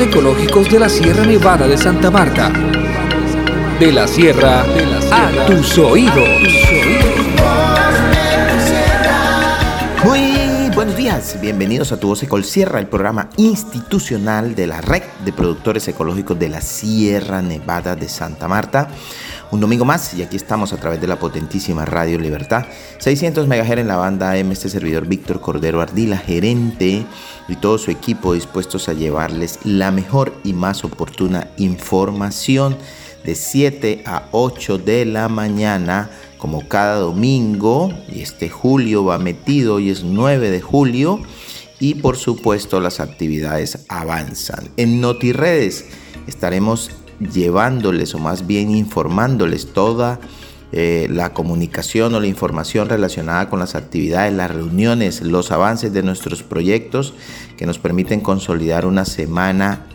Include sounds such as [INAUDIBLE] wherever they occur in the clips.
ecológicos de la Sierra Nevada de Santa Marta. De la Sierra, a tus oídos. Muy buenos días, bienvenidos a Tu Voz Ecol Sierra, el programa institucional de la red de productores ecológicos de la Sierra Nevada de Santa Marta. Un domingo más y aquí estamos a través de la potentísima Radio Libertad, 600 MHz en la banda AM, este servidor Víctor Cordero Ardila, gerente y todo su equipo dispuestos a llevarles la mejor y más oportuna información de 7 a 8 de la mañana como cada domingo y este julio va metido, hoy es 9 de julio y por supuesto las actividades avanzan. En NotiRedes estaremos llevándoles o más bien informándoles toda eh, la comunicación o la información relacionada con las actividades, las reuniones, los avances de nuestros proyectos que nos permiten consolidar una semana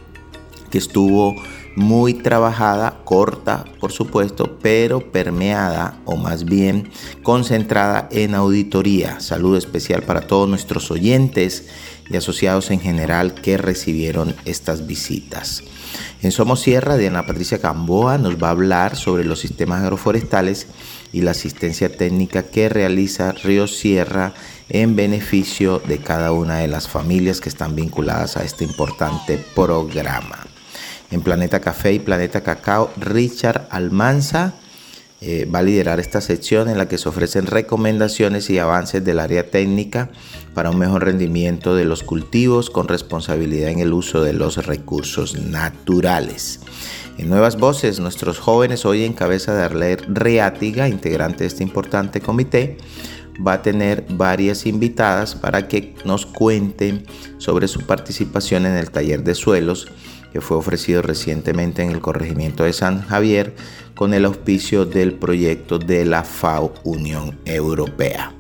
que estuvo muy trabajada, corta por supuesto, pero permeada o más bien concentrada en auditoría. Saludo especial para todos nuestros oyentes y asociados en general que recibieron estas visitas. En Somos Sierra, Diana Patricia Camboa nos va a hablar sobre los sistemas agroforestales y la asistencia técnica que realiza Río Sierra en beneficio de cada una de las familias que están vinculadas a este importante programa. En Planeta Café y Planeta Cacao, Richard Almanza eh, va a liderar esta sección en la que se ofrecen recomendaciones y avances del área técnica para un mejor rendimiento de los cultivos con responsabilidad en el uso de los recursos naturales. En Nuevas Voces, nuestros jóvenes hoy en cabeza de Arler Reátiga, integrante de este importante comité, va a tener varias invitadas para que nos cuenten sobre su participación en el taller de suelos que fue ofrecido recientemente en el corregimiento de San Javier con el auspicio del proyecto de la FAO Unión Europea.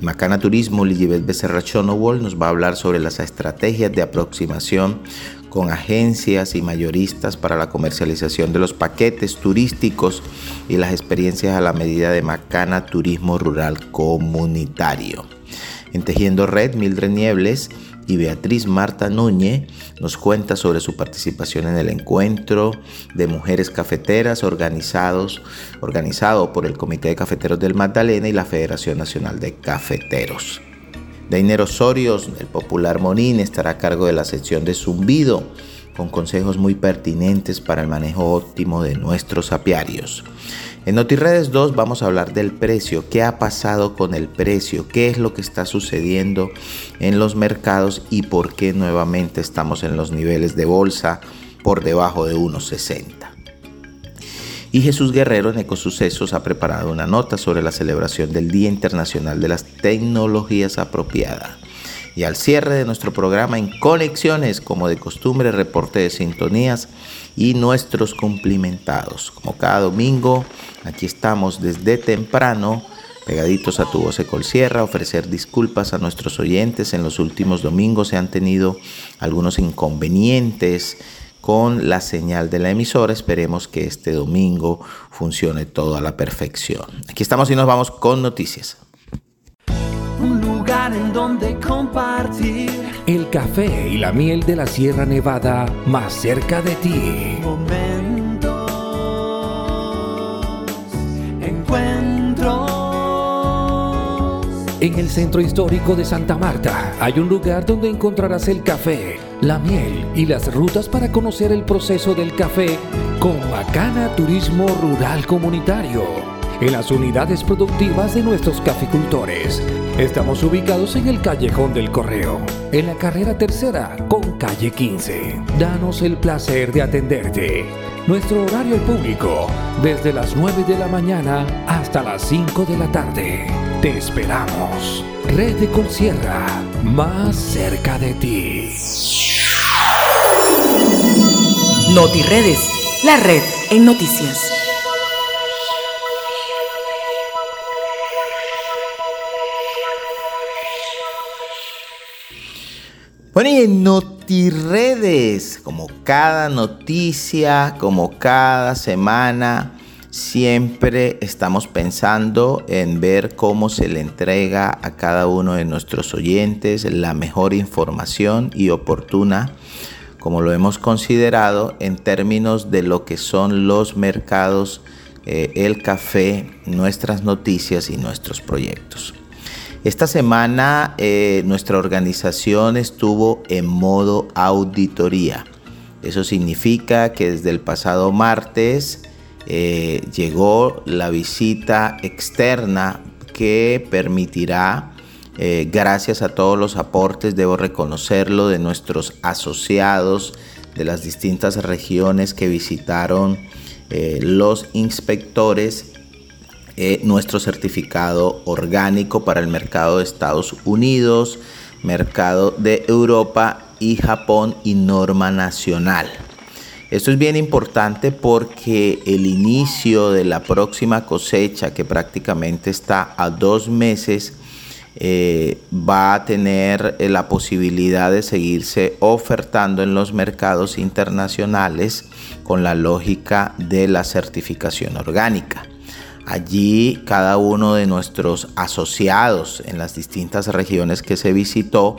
Macana Turismo, Lilibet Becerra Chonowol nos va a hablar sobre las estrategias de aproximación con agencias y mayoristas para la comercialización de los paquetes turísticos y las experiencias a la medida de Macana Turismo Rural Comunitario. En Tejiendo Red, Mildred Niebles y Beatriz Marta Núñez nos cuenta sobre su participación en el encuentro de mujeres cafeteras organizados, organizado por el Comité de Cafeteros del Magdalena y la Federación Nacional de Cafeteros. Dainer Osorios, el popular Monín, estará a cargo de la sección de zumbido, con consejos muy pertinentes para el manejo óptimo de nuestros apiarios. En NotiRedes 2 vamos a hablar del precio, qué ha pasado con el precio, qué es lo que está sucediendo en los mercados y por qué nuevamente estamos en los niveles de bolsa por debajo de 1.60. Y Jesús Guerrero en Ecosucesos ha preparado una nota sobre la celebración del Día Internacional de las Tecnologías Apropiadas. Y al cierre de nuestro programa en Conexiones, como de costumbre, reporte de sintonías y nuestros cumplimentados. Como cada domingo, aquí estamos desde temprano, pegaditos a tu voz Ecol Sierra, ofrecer disculpas a nuestros oyentes. En los últimos domingos se han tenido algunos inconvenientes con la señal de la emisora. Esperemos que este domingo funcione todo a la perfección. Aquí estamos y nos vamos con noticias. Lugar en donde compartir El café y la miel de la Sierra Nevada más cerca de ti. momentos, encuentros. En el centro histórico de Santa Marta hay un lugar donde encontrarás el café, la miel y las rutas para conocer el proceso del café con Macana Turismo Rural Comunitario. En las unidades productivas de nuestros caficultores. Estamos ubicados en el Callejón del Correo, en la carrera tercera con calle 15. Danos el placer de atenderte. Nuestro horario público, desde las 9 de la mañana hasta las 5 de la tarde. Te esperamos. Red de Colsierra, más cerca de ti. NotiRedes, la red en noticias. Bueno, y en NotiRedes, como cada noticia, como cada semana, siempre estamos pensando en ver cómo se le entrega a cada uno de nuestros oyentes la mejor información y oportuna, como lo hemos considerado en términos de lo que son los mercados, eh, el café, nuestras noticias y nuestros proyectos. Esta semana eh, nuestra organización estuvo en modo auditoría. Eso significa que desde el pasado martes eh, llegó la visita externa que permitirá, eh, gracias a todos los aportes, debo reconocerlo, de nuestros asociados de las distintas regiones que visitaron los inspectores eh, nuestro certificado orgánico para el mercado de Estados Unidos, mercado de Europa y Japón y norma nacional. Esto es bien importante porque el inicio de la próxima cosecha, que prácticamente está a dos meses, eh, va a tener eh, la posibilidad de seguirse ofertando en los mercados internacionales con la lógica de la certificación orgánica. Allí cada uno de nuestros asociados en las distintas regiones que se visitó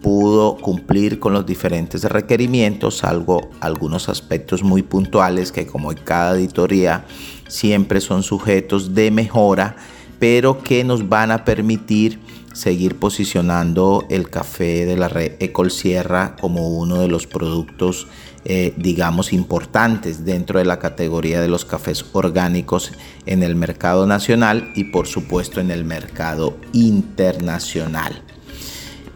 pudo cumplir con los diferentes requerimientos, salvo algunos aspectos muy puntuales que como en cada auditoría siempre son sujetos de mejora, pero que nos van a permitir seguir posicionando el café de la red Ecol Sierra como uno de los productos eh, digamos, importantes dentro de la categoría de los cafés orgánicos en el mercado nacional y por supuesto en el mercado internacional.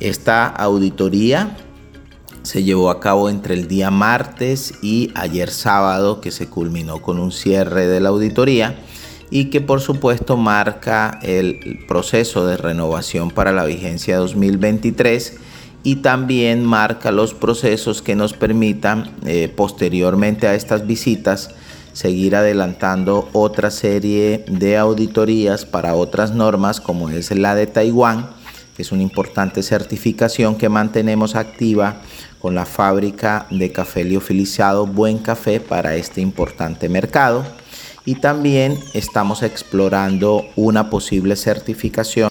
Esta auditoría se llevó a cabo entre el día martes y ayer sábado que se culminó con un cierre de la auditoría y que por supuesto marca el proceso de renovación para la vigencia 2023 y también marca los procesos que nos permitan eh, posteriormente a estas visitas seguir adelantando otra serie de auditorías para otras normas como es la de Taiwán, que es una importante certificación que mantenemos activa con la fábrica de café liofilizado Buen Café para este importante mercado. Y también estamos explorando una posible certificación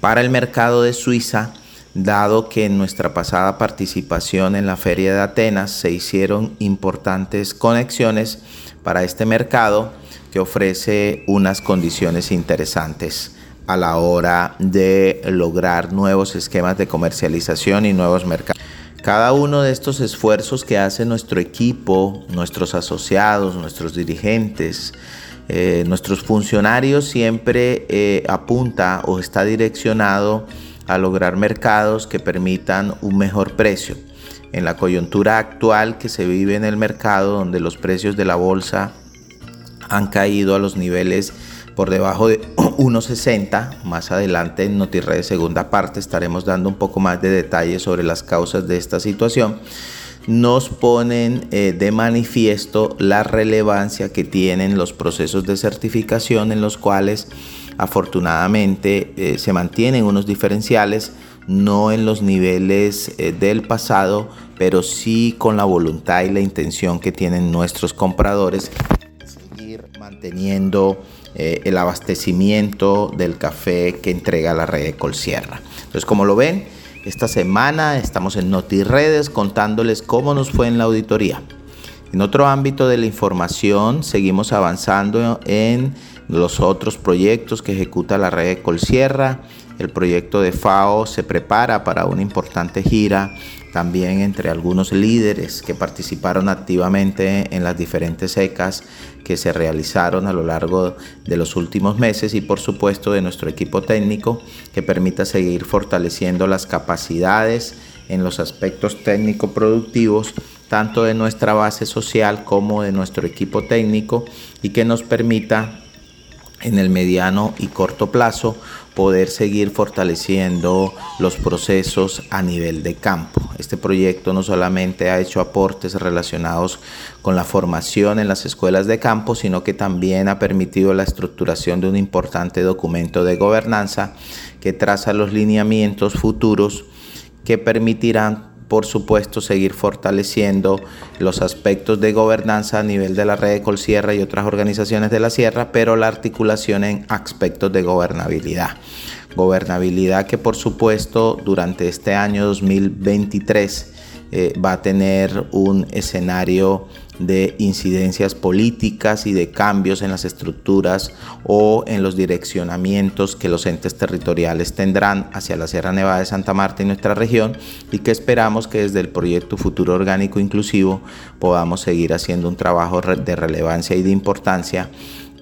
para el mercado de Suiza dado que en nuestra pasada participación en la Feria de Atenas se hicieron importantes conexiones para este mercado que ofrece unas condiciones interesantes a la hora de lograr nuevos esquemas de comercialización y nuevos mercados. Cada uno de estos esfuerzos que hace nuestro equipo, nuestros asociados, nuestros dirigentes, eh, nuestros funcionarios siempre eh, apunta o está direccionado lograr mercados que permitan un mejor precio. En la coyuntura actual que se vive en el mercado, donde los precios de la bolsa han caído a los niveles por debajo de [CLEARS THROAT] 1.60. Más adelante en NotiRed segunda parte estaremos dando un poco más de detalles sobre las causas de esta situación. Nos ponen eh, de manifiesto la relevancia que tienen los procesos de certificación en los cuales afortunadamente eh, se mantienen unos diferenciales, no en los niveles eh, del pasado, pero sí con la voluntad y la intención que tienen nuestros compradores de seguir manteniendo eh, el abastecimiento del café que entrega la red de Colsierra. Entonces, como lo ven, esta semana estamos en NotiRedes contándoles cómo nos fue en la auditoría. En otro ámbito de la información, seguimos avanzando en los otros proyectos que ejecuta la red Colsierra. El proyecto de FAO se prepara para una importante gira también entre algunos líderes que participaron activamente en las diferentes secas que se realizaron a lo largo de los últimos meses y por supuesto de nuestro equipo técnico que permita seguir fortaleciendo las capacidades en los aspectos técnico-productivos tanto de nuestra base social como de nuestro equipo técnico y que nos permita en el mediano y corto plazo poder seguir fortaleciendo los procesos a nivel de campo. Este proyecto no solamente ha hecho aportes relacionados con la formación en las escuelas de campo, sino que también ha permitido la estructuración de un importante documento de gobernanza que traza los lineamientos futuros que permitirán por supuesto, seguir fortaleciendo los aspectos de gobernanza a nivel de la red de Colsierra y otras organizaciones de la Sierra, pero la articulación en aspectos de gobernabilidad. Gobernabilidad que, por supuesto, durante este año 2023 eh, va a tener un escenario de incidencias políticas y de cambios en las estructuras o en los direccionamientos que los entes territoriales tendrán hacia la Sierra Nevada de Santa Marta y nuestra región y que esperamos que desde el proyecto Futuro Orgánico Inclusivo podamos seguir haciendo un trabajo de relevancia y de importancia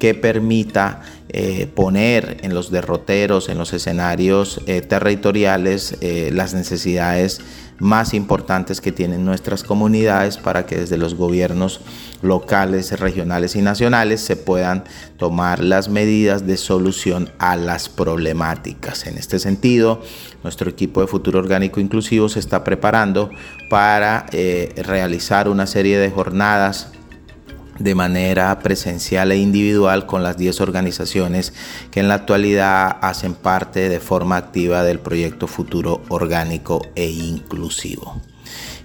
que permita eh, poner en los derroteros, en los escenarios eh, territoriales, eh, las necesidades más importantes que tienen nuestras comunidades para que desde los gobiernos locales, regionales y nacionales se puedan tomar las medidas de solución a las problemáticas. En este sentido, nuestro equipo de futuro orgánico inclusivo se está preparando para eh, realizar una serie de jornadas de manera presencial e individual con las 10 organizaciones que en la actualidad hacen parte de forma activa del proyecto Futuro Orgánico e Inclusivo.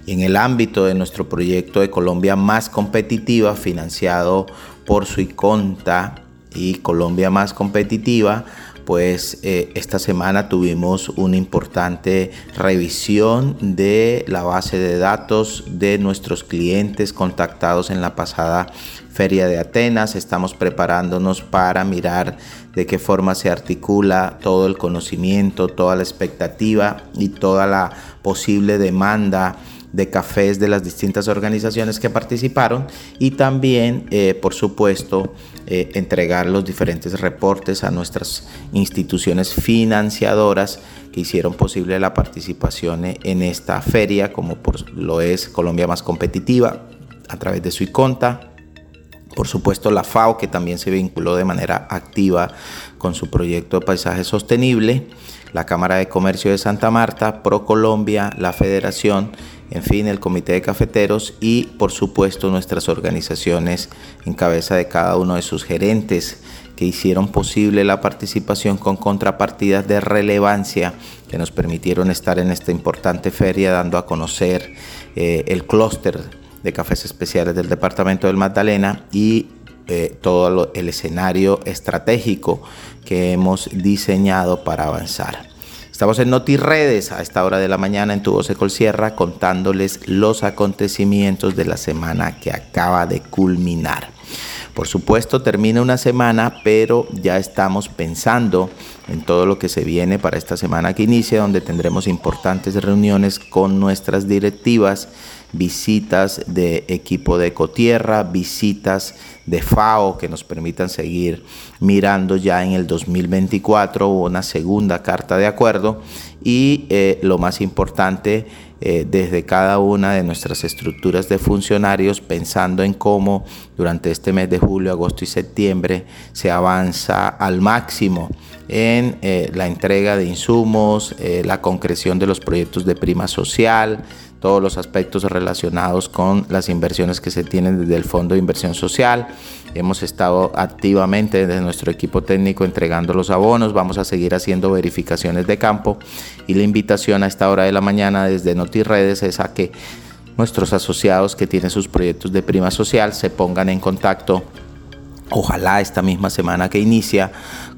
Y en el ámbito de nuestro proyecto de Colombia Más Competitiva, financiado por Suiconta y Colombia Más Competitiva, pues esta semana tuvimos una importante revisión de la base de datos de nuestros clientes contactados en la pasada feria de Atenas. Estamos preparándonos para mirar de qué forma se articula todo el conocimiento, toda la expectativa y toda la posible demanda de cafés de las distintas organizaciones que participaron y también, eh, por supuesto, eh, entregar los diferentes reportes a nuestras instituciones financiadoras que hicieron posible la participación en esta feria, como por, lo es Colombia Más Competitiva, a través de su por supuesto, la FAO, que también se vinculó de manera activa con su proyecto de paisaje sostenible, la Cámara de Comercio de Santa Marta, ProColombia, la Federación, en fin, el Comité de Cafeteros y, por supuesto, nuestras organizaciones en cabeza de cada uno de sus gerentes que hicieron posible la participación con contrapartidas de relevancia que nos permitieron estar en esta importante feria dando a conocer eh, el clúster de cafés especiales del departamento del Magdalena y eh, todo el escenario estratégico que hemos diseñado para avanzar. Estamos en NotiRedes a esta hora de la mañana en Tu Voz Sierra contándoles los acontecimientos de la semana que acaba de culminar. Por supuesto, termina una semana, pero ya estamos pensando en todo lo que se viene para esta semana que inicia, donde tendremos importantes reuniones con nuestras directivas visitas de equipo de Ecotierra, visitas de FAO que nos permitan seguir mirando ya en el 2024 una segunda carta de acuerdo y eh, lo más importante eh, desde cada una de nuestras estructuras de funcionarios pensando en cómo durante este mes de julio, agosto y septiembre se avanza al máximo en eh, la entrega de insumos, la concreción de los proyectos de prima social, todos los aspectos relacionados con las inversiones que se tienen desde el Fondo de Inversión Social. Hemos estado activamente desde nuestro equipo técnico entregando los abonos, vamos a seguir haciendo verificaciones de campo. Y la invitación a esta hora de la mañana desde NotiRedes es a que nuestros asociados que tienen sus proyectos de prima social se pongan en contacto. Ojalá esta misma semana que inicia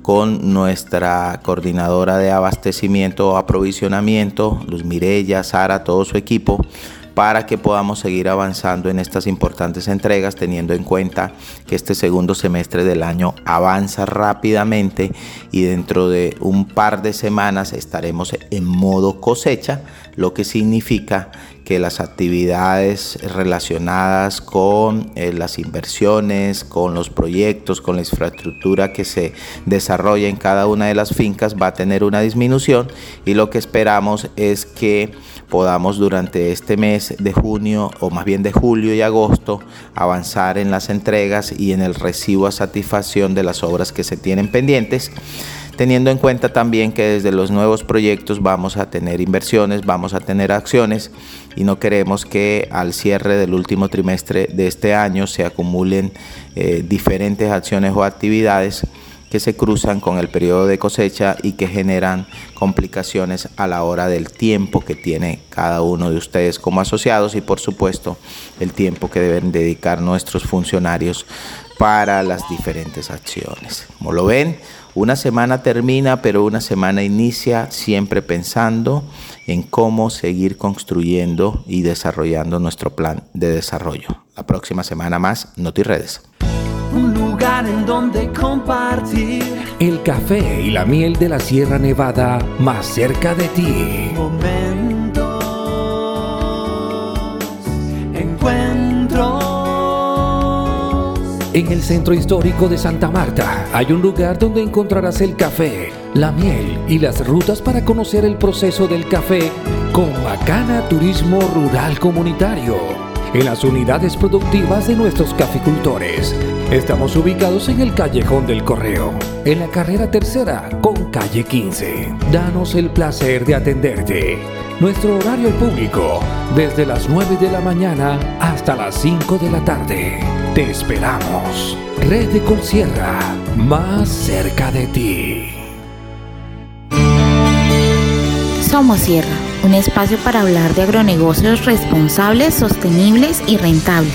con nuestra coordinadora de abastecimiento o aprovisionamiento, Luz Mirella, Sara, todo su equipo, para que podamos seguir avanzando en estas importantes entregas, teniendo en cuenta que este segundo semestre del año avanza rápidamente y dentro de un par de semanas estaremos en modo cosecha, lo que significa que las actividades relacionadas con eh, las inversiones, con los proyectos, con la infraestructura que se desarrolla en cada una de las fincas va a tener una disminución y lo que esperamos es que podamos durante este mes de junio o más bien de julio y agosto avanzar en las entregas y en el recibo a satisfacción de las obras que se tienen pendientes teniendo en cuenta también que desde los nuevos proyectos vamos a tener inversiones, vamos a tener acciones y no queremos que al cierre del último trimestre de este año se acumulen eh, diferentes acciones o actividades que se cruzan con el periodo de cosecha y que generan complicaciones a la hora del tiempo que tiene cada uno de ustedes como asociados y por supuesto el tiempo que deben dedicar nuestros funcionarios para las diferentes acciones. Como lo ven, una semana termina, pero una semana inicia siempre pensando en cómo seguir construyendo y desarrollando nuestro plan de desarrollo. La próxima semana más, NotiRedes. Un lugar en donde compartir el café y la miel de la Sierra Nevada más cerca de ti. momentos, En el centro histórico de Santa Marta hay un lugar donde encontrarás el café, la miel y las rutas para conocer el proceso del café con Macana Turismo Rural Comunitario. En las unidades productivas de nuestros caficultores. Estamos ubicados en el Callejón del Correo, en la carrera tercera con calle 15. Danos el placer de atenderte. Nuestro horario público, desde las 9 de la mañana hasta las 5 de la tarde. Te esperamos. Red de Colsierra, más cerca de ti. Somos Sierra, un espacio para hablar de agronegocios responsables, sostenibles y rentables.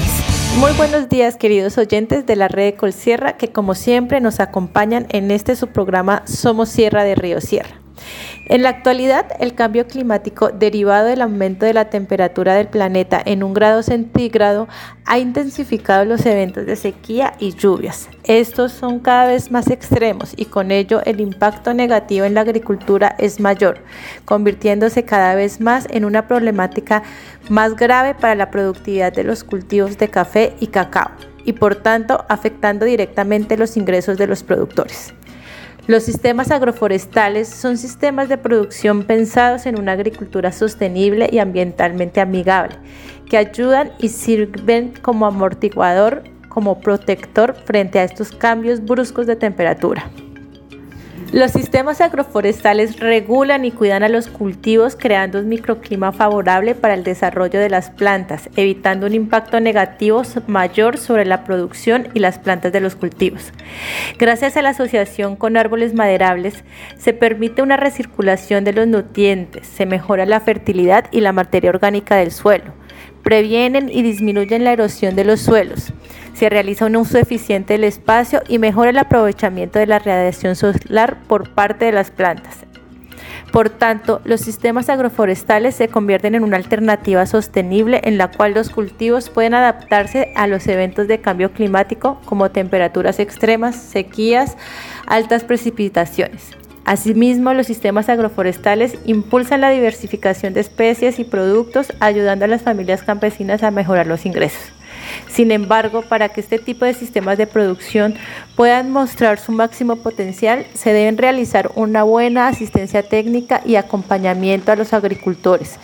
Muy buenos días queridos oyentes de la red de Colsierra que como siempre nos acompañan en este su programa Somos Sierra de Río Sierra. En la actualidad, el cambio climático derivado del aumento de la temperatura del planeta en un grado centígrado ha intensificado los eventos de sequía y lluvias. Estos son cada vez más extremos y con ello el impacto negativo en la agricultura es mayor, convirtiéndose cada vez más en una problemática más grave para la productividad de los cultivos de café y cacao y por tanto afectando directamente los ingresos de los productores. Los sistemas agroforestales son sistemas de producción pensados en una agricultura sostenible y ambientalmente amigable, que ayudan y sirven como amortiguador, como protector frente a estos cambios bruscos de temperatura. Los sistemas agroforestales regulan y cuidan a los cultivos creando un microclima favorable para el desarrollo de las plantas, evitando un impacto negativo mayor sobre la producción y las plantas de los cultivos. Gracias a la asociación con árboles maderables, se permite una recirculación de los nutrientes, se mejora la fertilidad y la materia orgánica del suelo, previenen y disminuyen la erosión de los suelos se realiza un uso eficiente del espacio y mejora el aprovechamiento de la radiación solar por parte de las plantas. Por tanto, los sistemas agroforestales se convierten en una alternativa sostenible en la cual los cultivos pueden adaptarse a los eventos de cambio climático como temperaturas extremas, sequías, altas precipitaciones. Asimismo, los sistemas agroforestales impulsan la diversificación de especies y productos, ayudando a las familias campesinas a mejorar los ingresos. Sin embargo, para que este tipo de sistemas de producción puedan mostrar su máximo potencial, se deben realizar una buena asistencia técnica y acompañamiento a los agricultores.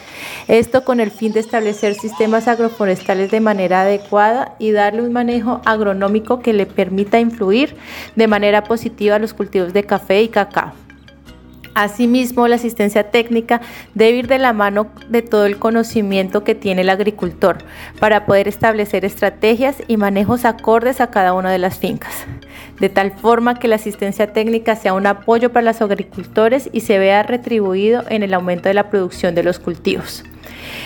Esto con el fin de establecer sistemas agroforestales de manera adecuada y darle un manejo agronómico que le permita influir de manera positiva a los cultivos de café y cacao. Asimismo, la asistencia técnica debe ir de la mano de todo el conocimiento que tiene el agricultor para poder establecer estrategias y manejos acordes a cada una de las fincas, de tal forma que la asistencia técnica sea un apoyo para los agricultores y se vea retribuido en el aumento de la producción de los cultivos.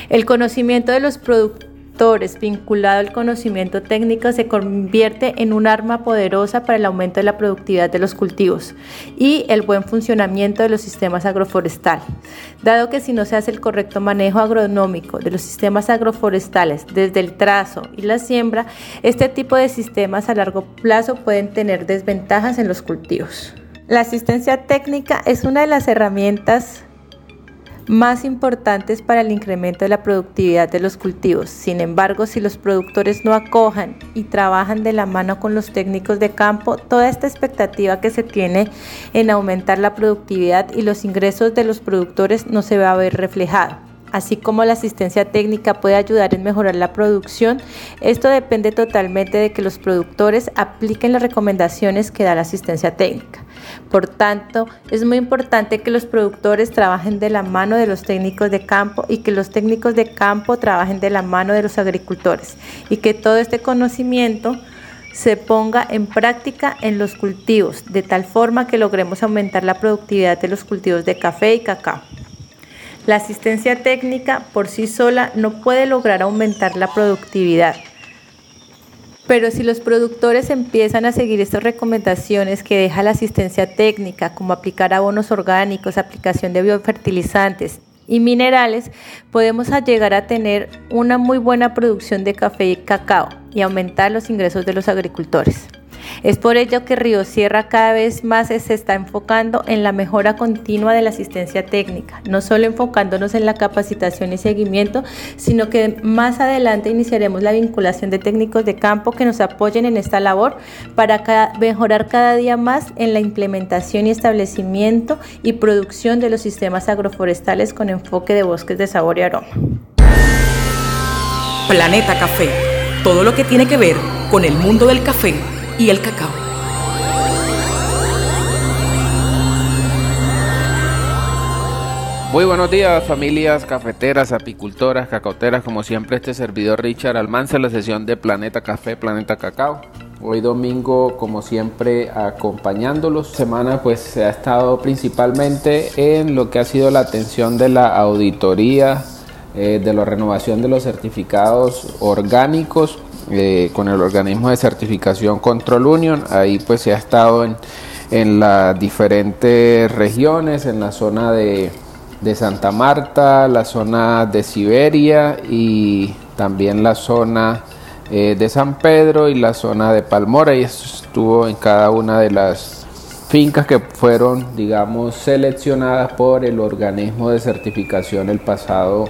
El conocimiento de los vinculado al conocimiento técnico se convierte en un arma poderosa para el aumento de la productividad de los cultivos y el buen funcionamiento de los sistemas agroforestales, dado que si no se hace el correcto manejo agronómico de los sistemas agroforestales desde el trazo y la siembra, este tipo de sistemas a largo plazo pueden tener desventajas en los cultivos. La asistencia técnica es una de las herramientas más importantes para el incremento de la productividad de los cultivos. Sin embargo, si los productores no acojan y trabajan de la mano con los técnicos de campo, toda esta expectativa que se tiene en aumentar la productividad y los ingresos de los productores no se va a ver reflejado así como la asistencia técnica puede ayudar en mejorar la producción, esto depende totalmente de que los productores apliquen las recomendaciones que da la asistencia técnica. Por tanto, es muy importante que los productores trabajen de la mano de los técnicos de campo y que los técnicos de campo trabajen de la mano de los agricultores y que todo este conocimiento se ponga en práctica en los cultivos, de tal forma que logremos aumentar la productividad de los cultivos de café y cacao. La asistencia técnica por sí sola no puede lograr aumentar la productividad. Pero si los productores empiezan a seguir estas recomendaciones que deja la asistencia técnica, como aplicar abonos orgánicos, aplicación de biofertilizantes y minerales, podemos llegar a tener una muy buena producción de café y cacao y aumentar los ingresos de los agricultores. Es por ello que Río Sierra cada vez más se está enfocando en la mejora continua de la asistencia técnica, no solo enfocándonos en la capacitación y seguimiento, sino que más adelante iniciaremos la vinculación de técnicos de campo que nos apoyen en esta labor para mejorar cada día más en la implementación y establecimiento y producción de los sistemas agroforestales con enfoque de bosques de sabor y aroma. Planeta Café, todo lo que tiene que ver con el mundo del café y el cacao. Muy buenos días familias cafeteras, apicultoras, cacaoteras, como siempre este servidor Richard Almanza, la sesión de Planeta Café, Planeta Cacao. Hoy domingo, como siempre, acompañándolos. Semana pues se ha estado principalmente en lo que ha sido la atención de la auditoría, eh, de la renovación de los certificados orgánicos eh, con el organismo de certificación Control Union. Ahí pues se ha estado en, en las diferentes regiones, en la zona de, de, Santa Marta, la zona de Siberia y también la zona eh, de San Pedro y la zona de Palmora. Y estuvo en cada una de las fincas que fueron, digamos, seleccionadas por el organismo de certificación el pasado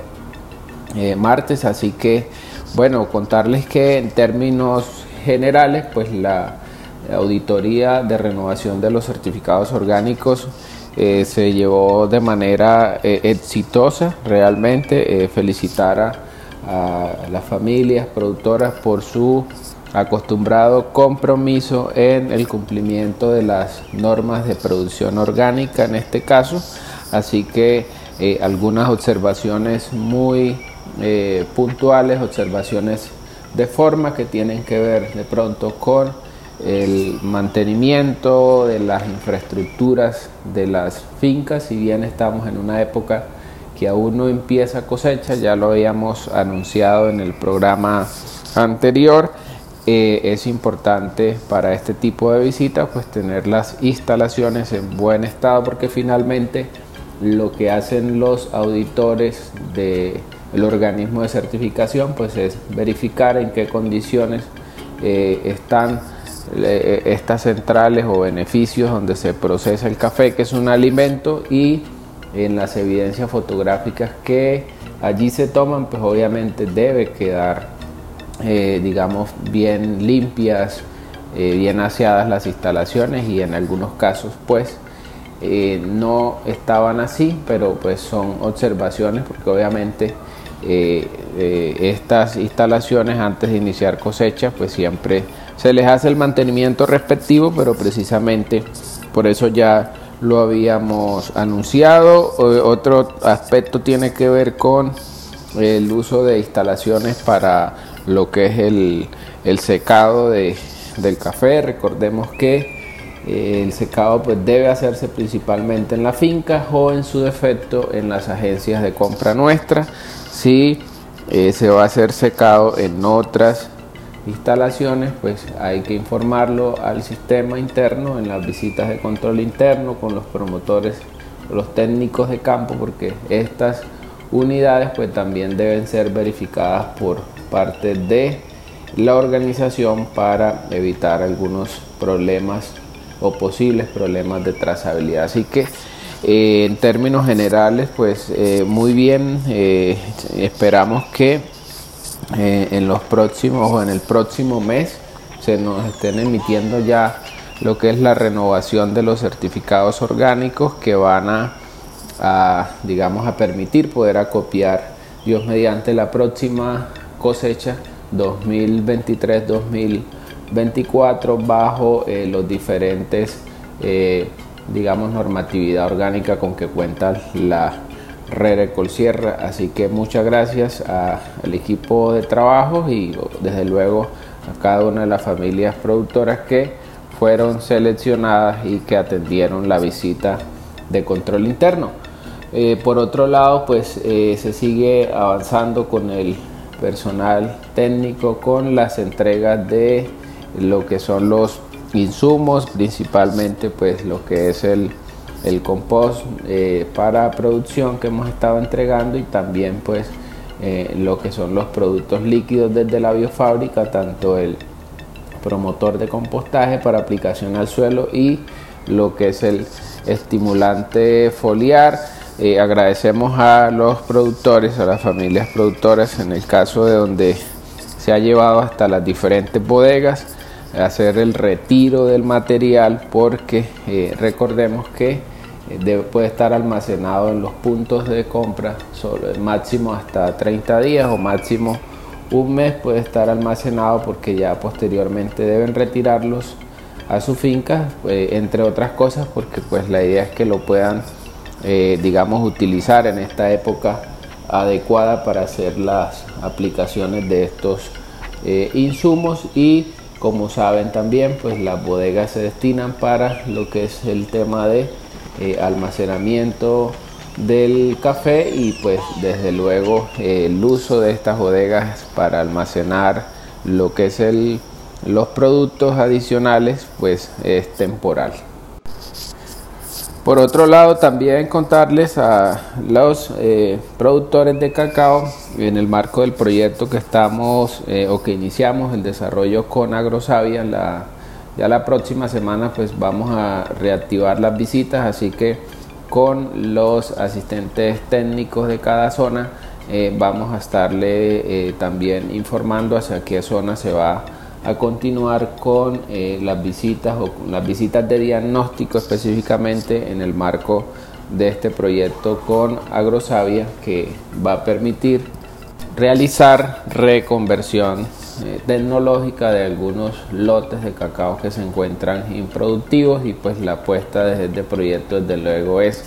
eh, martes. Así que bueno, contarles que en términos generales, pues la auditoría de renovación de los certificados orgánicos eh, se llevó de manera eh, exitosa realmente. Eh, felicitar a, a, las familias productoras por su acostumbrado compromiso en el cumplimiento de las normas de producción orgánica en este caso. Así que algunas observaciones muy eh, puntuales, observaciones de forma que tienen que ver de pronto con el mantenimiento de las infraestructuras de las fincas, si bien estamos en una época que aún no empieza cosecha, ya lo habíamos anunciado en el programa anterior, eh, es importante para este tipo de visitas pues tener las instalaciones en buen estado porque finalmente lo que hacen los auditores de el organismo de certificación pues es verificar en qué condiciones eh, están eh, estas centrales o beneficios donde se procesa el café que es un alimento y en las evidencias fotográficas que allí se toman pues obviamente debe quedar eh, digamos bien limpias bien aseadas las instalaciones y en algunos casos pues no estaban así pero pues son observaciones porque obviamente eh, eh, estas instalaciones antes de iniciar cosecha, pues siempre se les hace el mantenimiento respectivo, pero precisamente por eso ya lo habíamos anunciado. Otro aspecto tiene que ver con el uso de instalaciones para lo que es el, el secado de, del café. Recordemos que eh, el secado pues debe hacerse principalmente en la finca o en su defecto en las agencias de compra nuestra si eh, se va a hacer secado en otras instalaciones, pues hay que informarlo al sistema interno en las visitas de control interno con los promotores, los técnicos de campo, porque estas unidades pues también deben ser verificadas por parte de la organización para evitar algunos problemas o posibles problemas de trazabilidad. Así que Eh, en términos generales, pues eh, muy bien, eh, esperamos que en los próximos o en el próximo mes se nos estén emitiendo ya lo que es la renovación de los certificados orgánicos que van a, digamos, a permitir poder acopiar, Dios mediante, la próxima cosecha 2023-2024 bajo los diferentes digamos, normatividad orgánica con que cuenta la red de Colsierra. Así que muchas gracias al equipo de trabajo y desde luego a cada una de las familias productoras que fueron seleccionadas y que atendieron la visita de control interno. Eh, por otro lado, pues eh, se sigue avanzando con el personal técnico, con las entregas de lo que son los insumos, principalmente pues lo que es el, el compost eh, para producción que hemos estado entregando y también pues eh, lo que son los productos líquidos desde la biofábrica, tanto el promotor de compostaje para aplicación al suelo y lo que es el estimulante foliar. Eh, agradecemos a los productores, a las familias productoras, en el caso de donde se ha llevado hasta las diferentes bodegas hacer el retiro del material porque eh, recordemos que eh, puede estar almacenado en los puntos de compra solo máximo hasta 30 días o máximo un mes puede estar almacenado porque ya posteriormente deben retirarlos a su finca eh, entre otras cosas porque pues la idea es que lo puedan digamos utilizar en esta época adecuada para hacer las aplicaciones de estos insumos y como saben también, pues las bodegas se destinan para lo que es el tema de eh, almacenamiento del café y pues desde luego el uso de estas bodegas para almacenar lo que es el, los productos adicionales pues es temporal. Por otro lado, también contarles a los eh, productores de cacao en el marco del proyecto que estamos eh, o que iniciamos el desarrollo con Agrosavia. Ya la próxima semana pues vamos a reactivar las visitas, así que con los asistentes técnicos de cada zona eh, vamos a estarle también informando hacia qué zona se va a continuar con eh, las visitas o las visitas de diagnóstico específicamente en el marco de este proyecto con Agrosavia que va a permitir realizar reconversión eh, tecnológica de algunos lotes de cacao que se encuentran improductivos y pues la apuesta de este proyecto desde luego es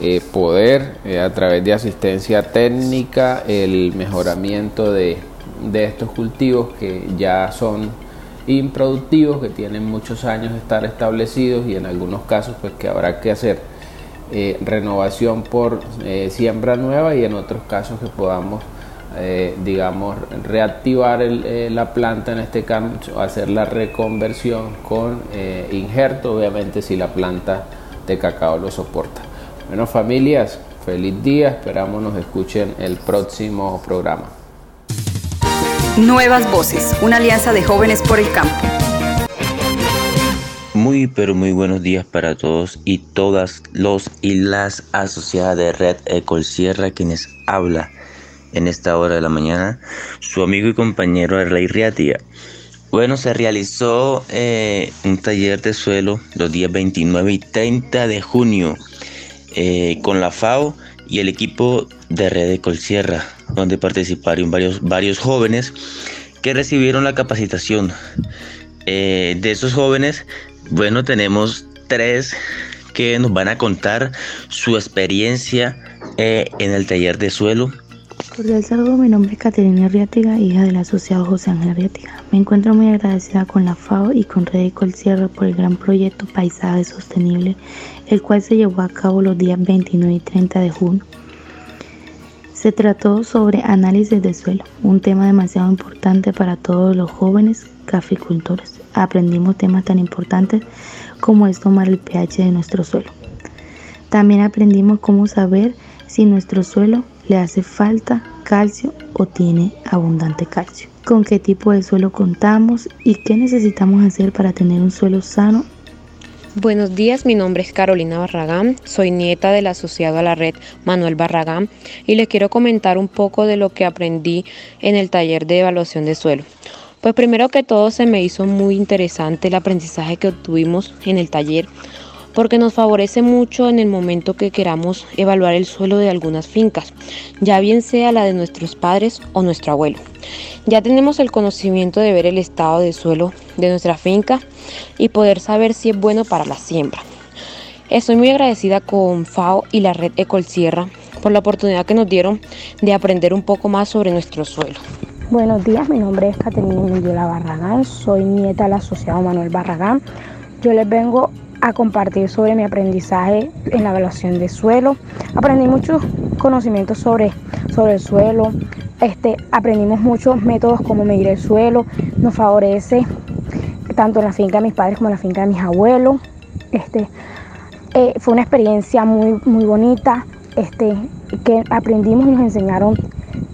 eh, poder a través de asistencia técnica el mejoramiento de de estos cultivos que ya son improductivos, que tienen muchos años de estar establecidos y en algunos casos pues que habrá que hacer eh, renovación por eh, siembra nueva y en otros casos que podamos eh, digamos reactivar la planta en este caso hacer la reconversión con injerto. Obviamente si la planta de cacao lo soporta. Bueno familias feliz día. Esperamos nos escuchen el próximo programa Nuevas Voces, una alianza de jóvenes por el campo. Muy pero muy buenos días para todos y todas los y las asociadas de Red Ecol Sierra quienes habla en esta hora de la mañana su amigo y compañero Rey Riatiga. Bueno, se realizó eh, un taller de suelo los días 29 y 30 de junio eh, con la FAO y el equipo de Red Ecol Sierra donde participaron varios, varios jóvenes que recibieron la capacitación. Eh, de esos jóvenes, bueno, tenemos tres que nos van a contar su experiencia eh, en el taller de suelo. Cordial saludo, mi nombre es Caterina Riátiga, hija del asociado José Ángel Riátiga. Me encuentro muy agradecida con la FAO y con Red Sierra por el gran proyecto Paisaje Sostenible, el cual se llevó a cabo los días 29 y 30 de junio se trató sobre análisis de suelo, un tema demasiado importante para todos los jóvenes caficultores. Aprendimos temas tan importantes como es tomar el pH de nuestro suelo. También aprendimos cómo saber si nuestro suelo le hace falta calcio o tiene abundante calcio. Con qué tipo de suelo contamos y qué necesitamos hacer para tener un suelo sano Buenos días, mi nombre es Carolina Barragán, soy nieta del asociado a la red Manuel Barragán y les quiero comentar un poco de lo que aprendí en el taller de evaluación de suelo. Pues primero que todo se me hizo muy interesante el aprendizaje que obtuvimos en el taller porque nos favorece mucho en el momento que queramos evaluar el suelo de algunas fincas, ya bien sea la de nuestros padres o nuestro abuelo. Ya tenemos el conocimiento de ver el estado de suelo de nuestra finca y poder saber si es bueno para la siembra. Estoy muy agradecida con FAO y la red Ecol Sierra por la oportunidad que nos dieron de aprender un poco más sobre nuestro suelo. Buenos días, mi nombre es Caterina Miguela Barragán, soy nieta del asociado Manuel Barragán. Yo les vengo a compartir sobre mi aprendizaje en la evaluación de suelo. Aprendí muchos conocimientos sobre, sobre el suelo. Este, aprendimos muchos métodos como medir el suelo. Nos favorece tanto en la finca de mis padres como en la finca de mis abuelos. Este, eh, fue una experiencia muy, muy bonita este, que aprendimos y nos enseñaron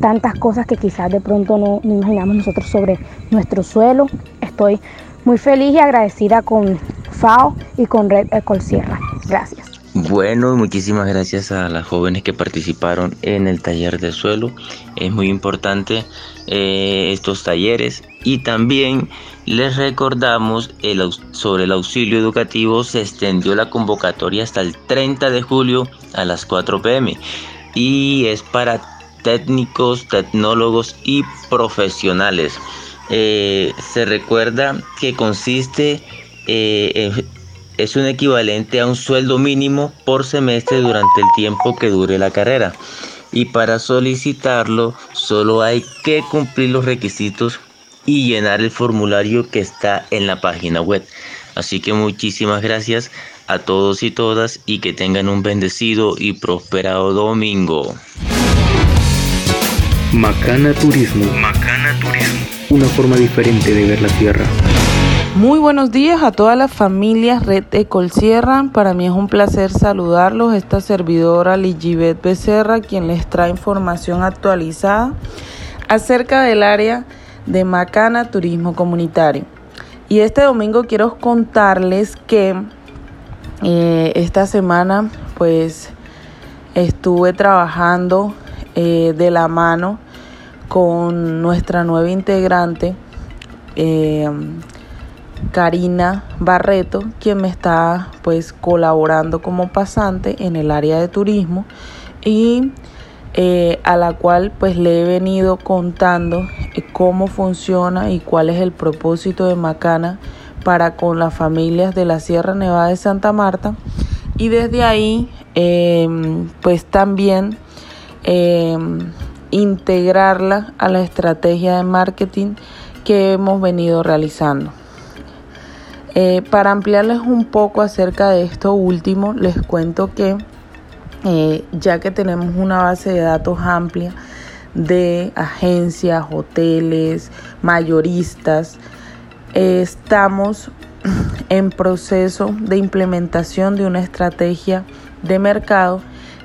tantas cosas que quizás de pronto no, no imaginamos nosotros sobre nuestro suelo. Estoy muy feliz y agradecida con FAO y con Red Ecol Sierra. Gracias. Bueno, muchísimas gracias a las jóvenes que participaron en el taller de suelo. Es muy importante eh, estos talleres y también les recordamos el, sobre el auxilio educativo. Se extendió la convocatoria hasta el 30 de julio a las 4 pm y es para técnicos, tecnólogos y profesionales. Eh, se recuerda que consiste eh, es un equivalente a un sueldo mínimo por semestre durante el tiempo que dure la carrera. Y para solicitarlo solo hay que cumplir los requisitos y llenar el formulario que está en la página web. Así que muchísimas gracias a todos y todas y que tengan un bendecido y prosperado domingo. Macana Turismo. Macana Turismo. Una forma diferente de ver la tierra. Muy buenos días a todas las familias Red Ecol Sierra. Para mí es un placer saludarlos. Esta servidora Ligibet Becerra, quien les trae información actualizada acerca del área de Macana Turismo Comunitario. Y este domingo quiero contarles que eh, esta semana pues estuve trabajando eh, de la mano con nuestra nueva integrante. Eh, Karina Barreto, quien me está pues colaborando como pasante en el área de turismo y eh, a la cual pues le he venido contando eh, cómo funciona y cuál es el propósito de Macana para con las familias de la Sierra Nevada de Santa Marta y desde ahí em, pues también em, integrarla a la estrategia de marketing que hemos venido realizando. Eh, para ampliarles un poco acerca de esto último, les cuento que eh, ya que tenemos una base de datos amplia de agencias, hoteles, mayoristas, estamos [CLEARS THROAT] en proceso de implementación de una estrategia de mercado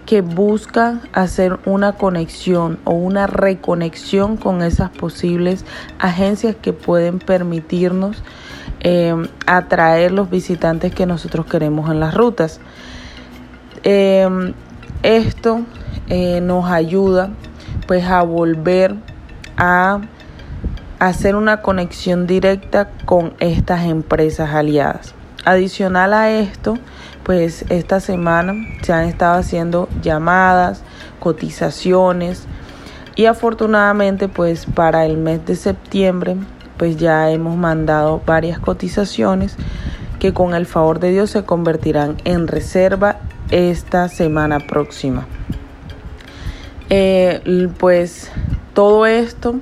que busca hacer una conexión o una reconexión con esas posibles agencias que pueden permitirnos Em, atraer los visitantes que nosotros queremos en las rutas. Em, esto eh, nos ayuda pues a volver a hacer una conexión directa con estas empresas aliadas. Adicional a esto, pues esta semana se han estado haciendo llamadas, cotizaciones y afortunadamente pues para el mes de septiembre pues ya hemos mandado varias cotizaciones que con el favor de Dios se convertirán en reserva esta semana próxima. Eh, pues todo esto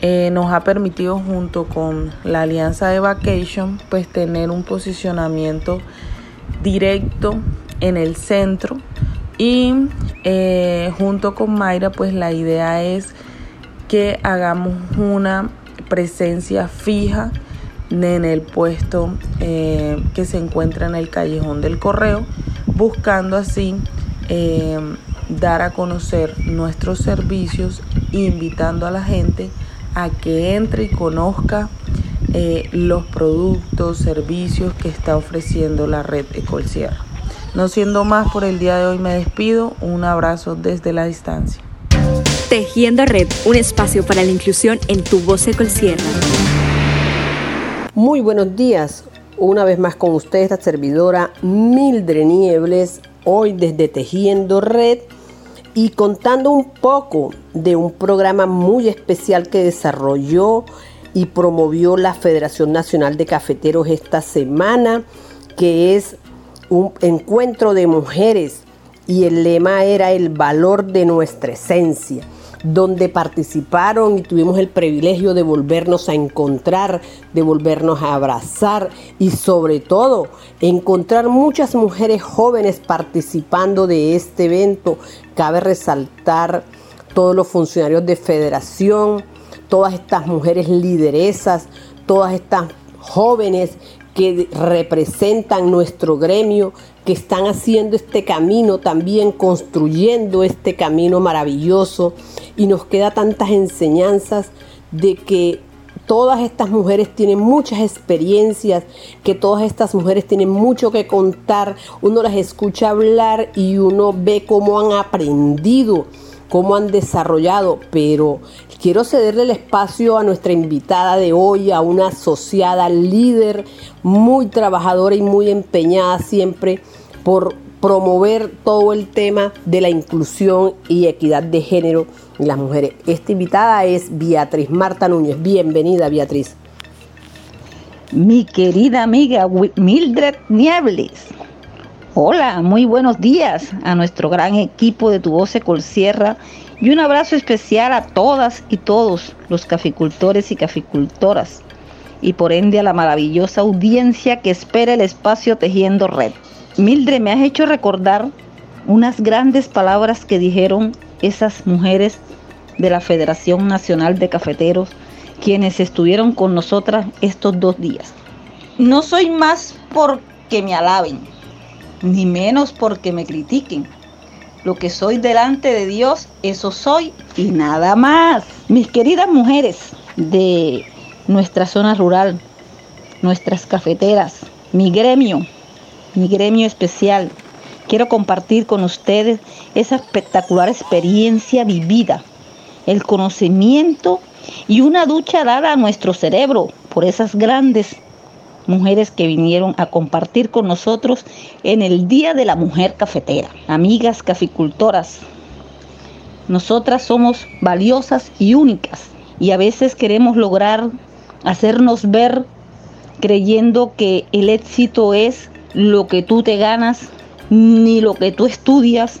eh, nos ha permitido junto con la alianza de Vacation pues tener un posicionamiento directo en el centro y eh, junto con Mayra pues la idea es que hagamos una presencia fija en el puesto eh, que se encuentra en el callejón del correo, buscando así eh, dar a conocer nuestros servicios, invitando a la gente a que entre y conozca eh, los productos, servicios que está ofreciendo la red Ecolsierra. No siendo más por el día de hoy me despido, un abrazo desde la distancia. Tejiendo Red, un espacio para la inclusión en tu voz Ecolsierra. Muy buenos días, una vez más con ustedes la servidora Mildred Niebles, hoy desde Tejiendo Red y contando un poco de un programa muy especial que desarrolló y promovió la Federación Nacional de Cafeteros esta semana, que es un encuentro de mujeres y el lema era el valor de nuestra esencia donde participaron y tuvimos el privilegio de volvernos a encontrar, de volvernos a abrazar y sobre todo encontrar muchas mujeres jóvenes participando de este evento. Cabe resaltar todos los funcionarios de federación, todas estas mujeres lideresas, todas estas jóvenes que representan nuestro gremio, que están haciendo este camino también, construyendo este camino maravilloso. Y nos queda tantas enseñanzas de que todas estas mujeres tienen muchas experiencias, que todas estas mujeres tienen mucho que contar. Uno las escucha hablar y uno ve cómo han aprendido, cómo han desarrollado, pero Quiero cederle el espacio a nuestra invitada de hoy, a una asociada líder muy trabajadora y muy empeñada siempre por promover todo el tema de la inclusión y equidad de género en las mujeres. Esta invitada es Beatriz Marta Núñez. Bienvenida, Beatriz. Mi querida amiga Mildred Niebles. Hola, muy buenos días a nuestro gran equipo de Tu Voz Colsierra y un abrazo especial a todas y todos los caficultores y caficultoras y por ende a la maravillosa audiencia que espera el espacio Tejiendo Red. Mildred, me has hecho recordar unas grandes palabras que dijeron esas mujeres de la Federación Nacional de Cafeteros, quienes estuvieron con nosotras estos dos días. No soy más porque me alaben, ni menos porque me critiquen lo que soy delante de Dios, eso soy y nada más. Mis queridas mujeres de nuestra zona rural, nuestras cafeteras, mi gremio, mi gremio especial, quiero compartir con ustedes esa espectacular experiencia vivida, el conocimiento y una ducha dada a nuestro cerebro por esas grandes mujeres que vinieron a compartir con nosotros en el Día de la Mujer Cafetera. Amigas caficultoras, nosotras somos valiosas y únicas y a veces queremos lograr hacernos ver creyendo que el éxito es lo que tú te ganas, ni lo que tú estudias,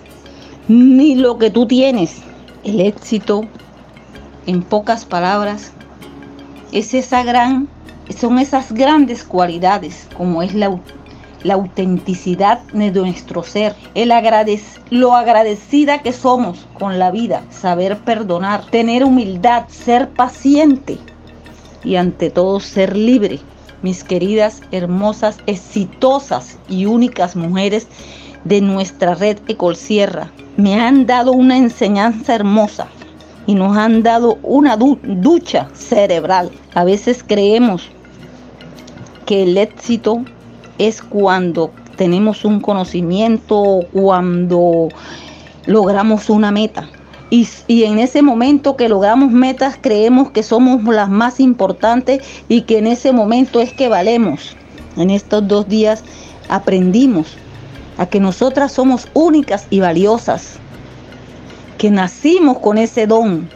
ni lo que tú tienes. El éxito, en pocas palabras, es esa gran son esas grandes cualidades como es la, la autenticidad de nuestro ser, el lo agradecida que somos con la vida, saber perdonar, tener humildad, ser paciente y ante todo ser libre. Mis queridas, hermosas, exitosas y únicas mujeres de nuestra red Ecolsierra, me han dado una enseñanza hermosa y nos han dado una ducha cerebral. A veces creemos que el éxito es cuando tenemos un conocimiento, cuando logramos una meta. Y, en ese momento que logramos metas creemos que somos las más importantes y que en ese momento es que valemos. En estos dos días aprendimos a que nosotras somos únicas y valiosas, que nacimos con ese don,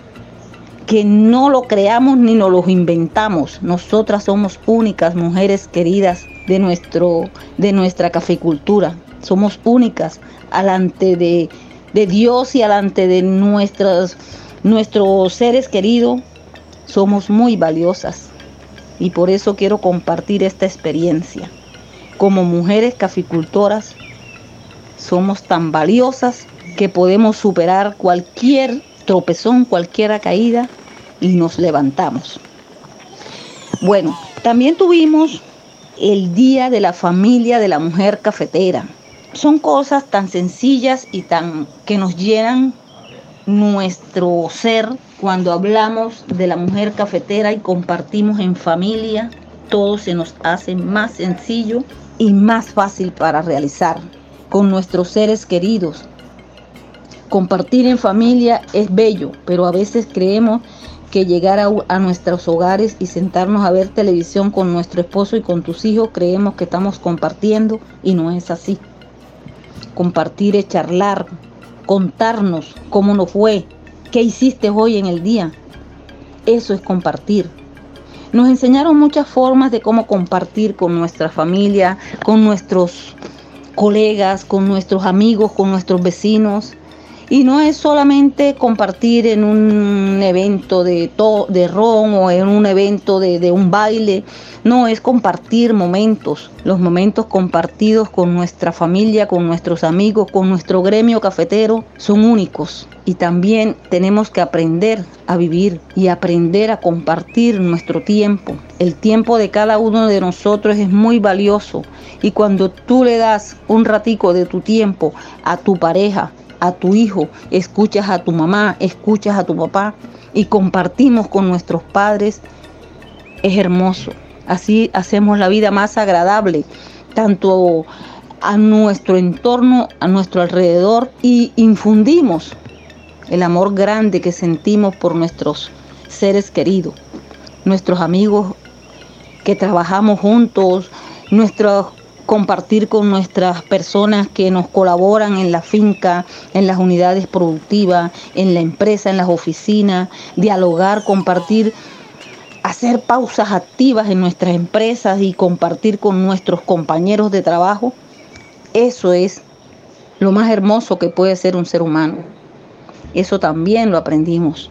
que no lo creamos ni nos lo inventamos. Nosotras somos únicas mujeres queridas de, nuestro, de nuestra caficultura. Somos únicas alante de, de Dios y alante de nuestros, nuestros seres queridos. Somos muy valiosas y por eso quiero compartir esta experiencia. Como mujeres caficultoras somos tan valiosas que podemos superar cualquier tropezón, cualquier caída y nos levantamos. Bueno, también tuvimos el Día de la Familia de la Mujer Cafetera. Son cosas tan sencillas y tan que nos llenan nuestro ser cuando hablamos de la mujer cafetera y compartimos en familia todo se nos hace más sencillo y más fácil para realizar con nuestros seres queridos. Compartir en familia es bello, pero a veces creemos que llegar a, a, nuestros hogares y sentarnos a ver televisión con nuestro esposo y con tus hijos creemos que estamos compartiendo y no es así. Compartir es charlar, contarnos cómo nos fue, qué hiciste hoy en el día. Eso es compartir. Nos enseñaron muchas formas de cómo compartir con nuestra familia, con nuestros colegas, con nuestros amigos, con nuestros vecinos. Y no es solamente compartir en un evento de, de ron o en un evento de, de un baile, no, es compartir momentos, los momentos compartidos con nuestra familia, con nuestros amigos, con nuestro gremio cafetero, son únicos. Y también tenemos que aprender a vivir y aprender a compartir nuestro tiempo. El tiempo de cada uno de nosotros es muy valioso y cuando tú le das un ratico de tu tiempo a tu pareja, a tu hijo, escuchas a tu mamá, escuchas a tu papá y compartimos con nuestros padres, es hermoso. Así hacemos la vida más agradable, tanto a nuestro entorno, a nuestro alrededor y infundimos el amor grande que sentimos por nuestros seres queridos, nuestros amigos que trabajamos juntos, nuestros compartir con nuestras personas que nos colaboran en la finca, en las unidades productivas, en la empresa, en las oficinas, dialogar, compartir, hacer pausas activas en nuestras empresas y compartir con nuestros compañeros de trabajo. Eso es lo más hermoso que puede ser un ser humano. Eso también lo aprendimos.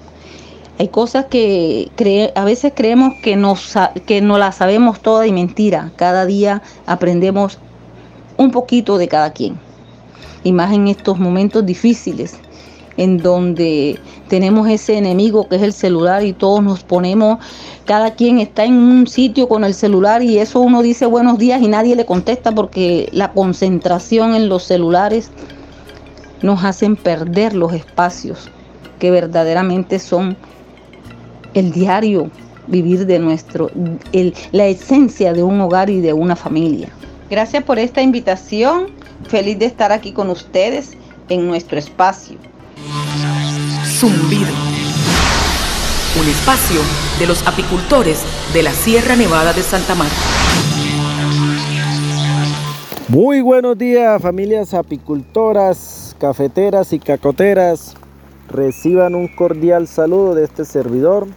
Hay cosas que a veces creemos que no, las sabemos todas y mentira. Cada día aprendemos un poquito de cada quien. Y más en estos momentos difíciles, en donde tenemos ese enemigo que es el celular y todos nos ponemos, cada quien está en un sitio con el celular y eso uno dice buenos días y nadie le contesta porque la concentración en los celulares nos hacen perder los espacios que verdaderamente son el diario vivir de nuestro, el, la esencia de un hogar y de una familia. Gracias por esta invitación. Feliz de estar aquí con ustedes en nuestro espacio. Zumbido. Un espacio de los apicultores de la Sierra Nevada de Santa Marta. Muy buenos días familias apicultoras, cafeteras y cacoteras. Reciban un cordial saludo de este servidor,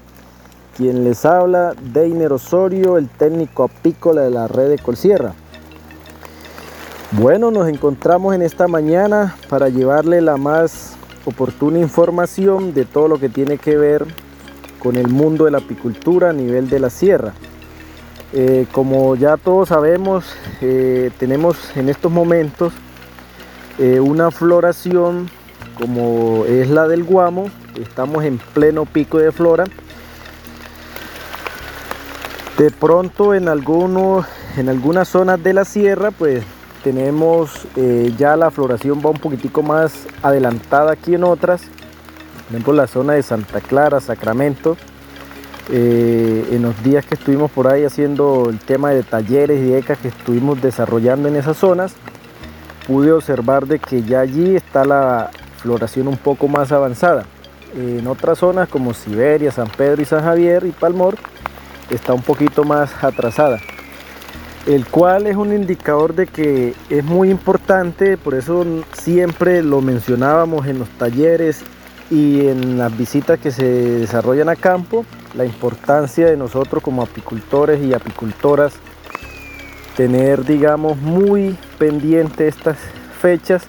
quien les habla, Deiner Osorio, el técnico apícola de la red de Colsierra. Bueno, nos encontramos en esta mañana para llevarle la más oportuna información de todo lo que tiene que ver con el mundo de la apicultura a nivel de la sierra. Eh, como ya todos sabemos, eh, tenemos en estos momentos eh, una floración como es la del guamo, estamos en pleno pico de flora de pronto en, algunos, en algunas zonas de la sierra, pues tenemos eh, ya la floración va un poquitico más adelantada aquí en otras. Por la zona de Santa Clara, Sacramento. Eh, en los días que estuvimos por ahí haciendo el tema de talleres y ecas que estuvimos desarrollando en esas zonas, pude observar de que ya allí está la floración un poco más avanzada. En otras zonas como Siberia, San Pedro y San Javier y Palmor, está un poquito más atrasada el cual es un indicador de que es muy importante, por eso siempre lo mencionábamos en los talleres y en las visitas que se desarrollan a campo, la importancia de nosotros como apicultores y apicultoras tener, digamos, muy pendiente estas fechas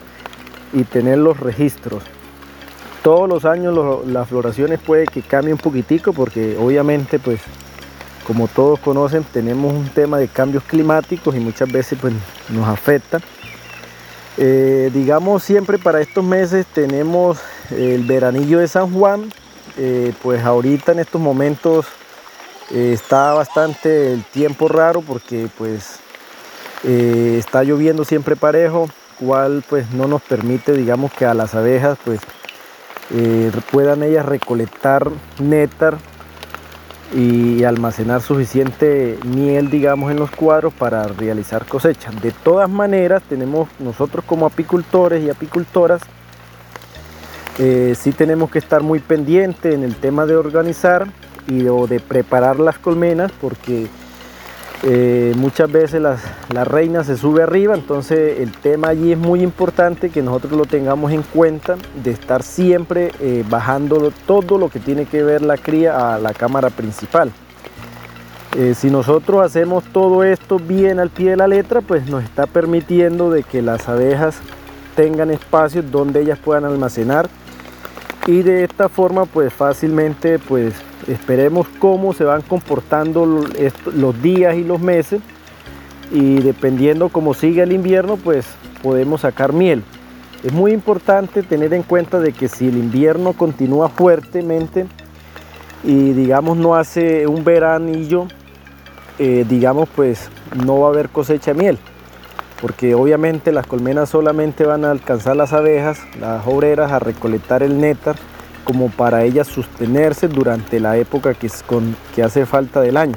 y tener los registros. Todos los años las floraciones puede que cambie un poquitico porque obviamente pues como todos conocen, tenemos un tema de cambios climáticos y muchas veces pues, nos afecta. Eh, digamos, siempre para estos meses tenemos el veranillo de San Juan, eh, pues ahorita en estos momentos eh, está bastante el tiempo raro porque pues está lloviendo siempre parejo, cual pues no nos permite, digamos, que a las abejas pues puedan ellas recolectar néctar y almacenar suficiente miel, digamos, en los cuadros para realizar cosechas. De todas maneras, tenemos nosotros como apicultores y apicultoras, eh, sí tenemos que estar muy pendientes en el tema de organizar y de preparar las colmenas porque eh, muchas veces la reina se sube arriba, entonces el tema allí es muy importante que nosotros lo tengamos en cuenta de estar siempre eh, bajando todo lo que tiene que ver la cría a la cámara principal. Eh, si nosotros hacemos todo esto bien al pie de la letra, pues nos está permitiendo de que las abejas tengan espacios donde ellas puedan almacenar y de esta forma pues fácilmente pues esperemos cómo se van comportando los días y los meses y dependiendo cómo sigue el invierno pues podemos sacar miel. Es muy importante tener en cuenta de que si el invierno continúa fuertemente y digamos no hace un veranillo, eh, digamos pues no va a haber cosecha de miel porque obviamente las colmenas solamente van a alcanzar las abejas, las obreras a recolectar el néctar como para ellas sostenerse durante la época que, hace falta del año.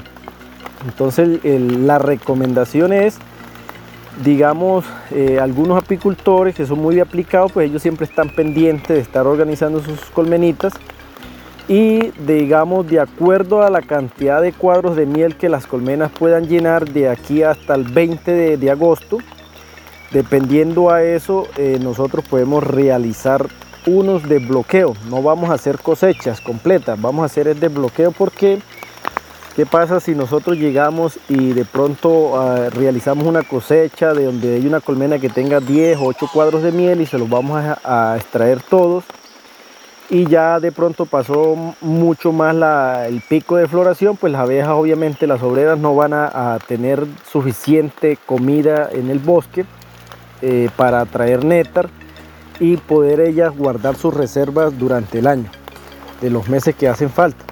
Entonces la recomendación es, digamos, eh, algunos apicultores que son muy aplicados, pues ellos siempre están pendientes de estar organizando sus colmenitas y digamos de acuerdo a la cantidad de cuadros de miel que las colmenas puedan llenar de aquí hasta el 20 de, agosto, dependiendo a eso eh, nosotros podemos realizar unos de bloqueo, no vamos a hacer cosechas completas, vamos a hacer el de bloqueo porque ¿qué pasa si nosotros llegamos y de pronto ah, realizamos una cosecha de donde hay una colmena que tenga 10 o 8 cuadros de miel y se los vamos a, extraer todos? Y ya de pronto pasó mucho más el pico de floración, pues las abejas obviamente las obreras no van a, tener suficiente comida en el bosque eh, para traer néctar y poder ellas guardar sus reservas durante el año, de los meses que hacen falta.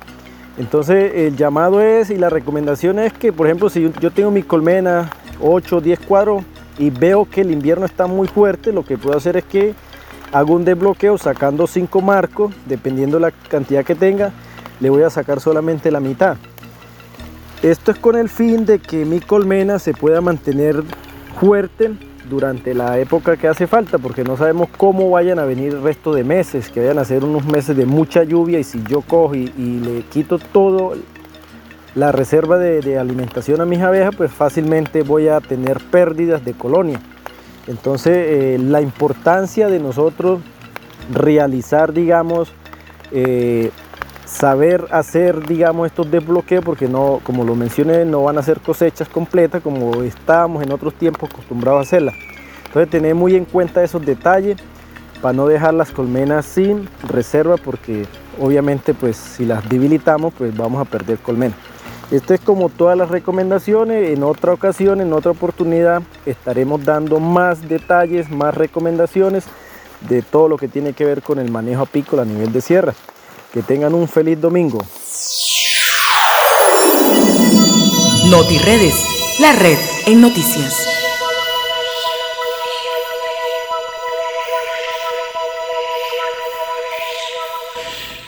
Entonces el llamado es y la recomendación es que, por ejemplo, si yo tengo mi colmena 8 o 10 cuadros y veo que el invierno está muy fuerte, lo que puedo hacer es que hago un desbloqueo sacando 5 marcos, dependiendo la cantidad que tenga, le voy a sacar solamente la mitad. Esto es con el fin de que mi colmena se pueda mantener fuerte durante la época que hace falta, porque no sabemos cómo vayan a venir el resto de meses, que vayan a ser unos meses de mucha lluvia y si yo cojo y, le quito todo la reserva de, alimentación a mis abejas, pues fácilmente voy a tener pérdidas de colonia. Entonces, eh, la importancia de nosotros realizar, digamos, eh, saber hacer, digamos, estos desbloqueos, porque no, como lo mencioné, no van a ser cosechas completas como estábamos en otros tiempos acostumbrados a hacerlas. Entonces, tener muy en cuenta esos detalles para no dejar las colmenas sin reserva, porque obviamente, pues si las debilitamos, pues vamos a perder colmenas. Esto es como todas las recomendaciones. En otra ocasión, en otra oportunidad, estaremos dando más detalles, más recomendaciones de todo lo que tiene que ver con el manejo apícola a nivel de sierra. Que tengan un feliz domingo. NotiRedes, la red en noticias.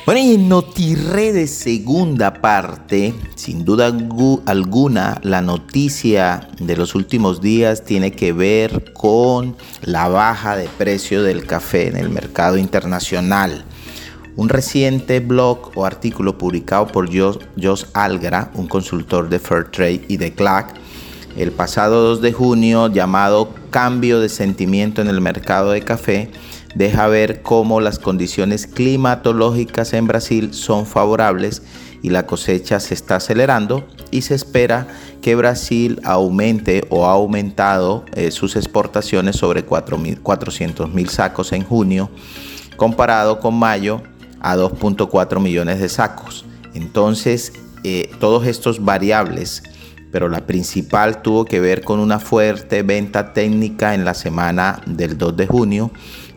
Bueno, y en NotiRedes segunda parte, sin duda alguna, la noticia de los últimos días tiene que ver con la baja de precio del café en el mercado internacional. Un reciente blog o artículo publicado por Jos Algra, un consultor de Fairtrade y de CLAC, el pasado 2 de junio llamado Cambio de sentimiento en el mercado de café, deja ver cómo las condiciones climatológicas en Brasil son favorables y la cosecha se está acelerando y se espera que Brasil aumente o ha aumentado eh, sus exportaciones sobre 400 mil sacos en junio comparado con mayo a 2.4 millones de sacos. Entonces, eh, todos estos variables, pero la principal tuvo que ver con una fuerte venta técnica en la semana del 2 de junio,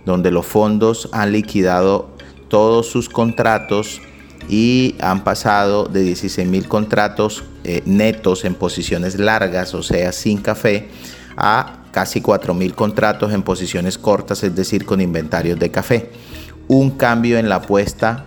donde los fondos han liquidado todos sus contratos y han pasado de 16 mil contratos eh, netos en posiciones largas, o sea, sin café, a casi 4 mil contratos en posiciones cortas, es decir, con inventarios de café un cambio en la apuesta